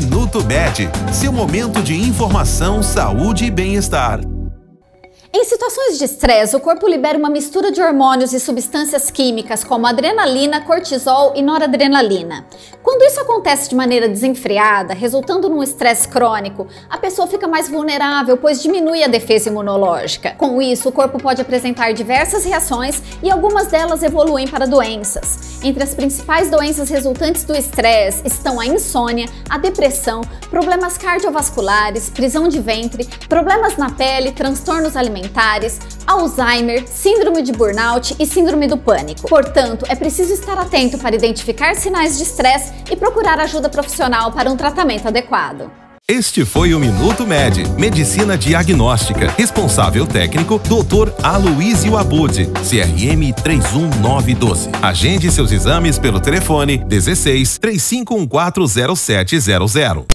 Minuto Med, seu momento de informação, saúde e bem-estar. Em situações de estresse, o corpo libera uma mistura de hormônios e substâncias químicas como adrenalina, cortisol e noradrenalina. Quando isso acontece de maneira desenfreada, resultando num estresse crônico, a pessoa fica mais vulnerável, pois diminui a defesa imunológica. Com isso, o corpo pode apresentar diversas reações e algumas delas evoluem para doenças. Entre as principais doenças resultantes do estresse estão a insônia, a depressão, problemas cardiovasculares, prisão de ventre, problemas na pele, transtornos alimentares Alzheimer, síndrome de burnout e síndrome do pânico. Portanto, é preciso estar atento para identificar sinais de estresse e procurar ajuda profissional para um tratamento adequado. Este foi o Minuto Med, Medicina Diagnóstica. Responsável técnico, Dr. Aloysio Abud, CRM 31912. Agende seus exames pelo telefone 16 35140700.